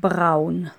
braun.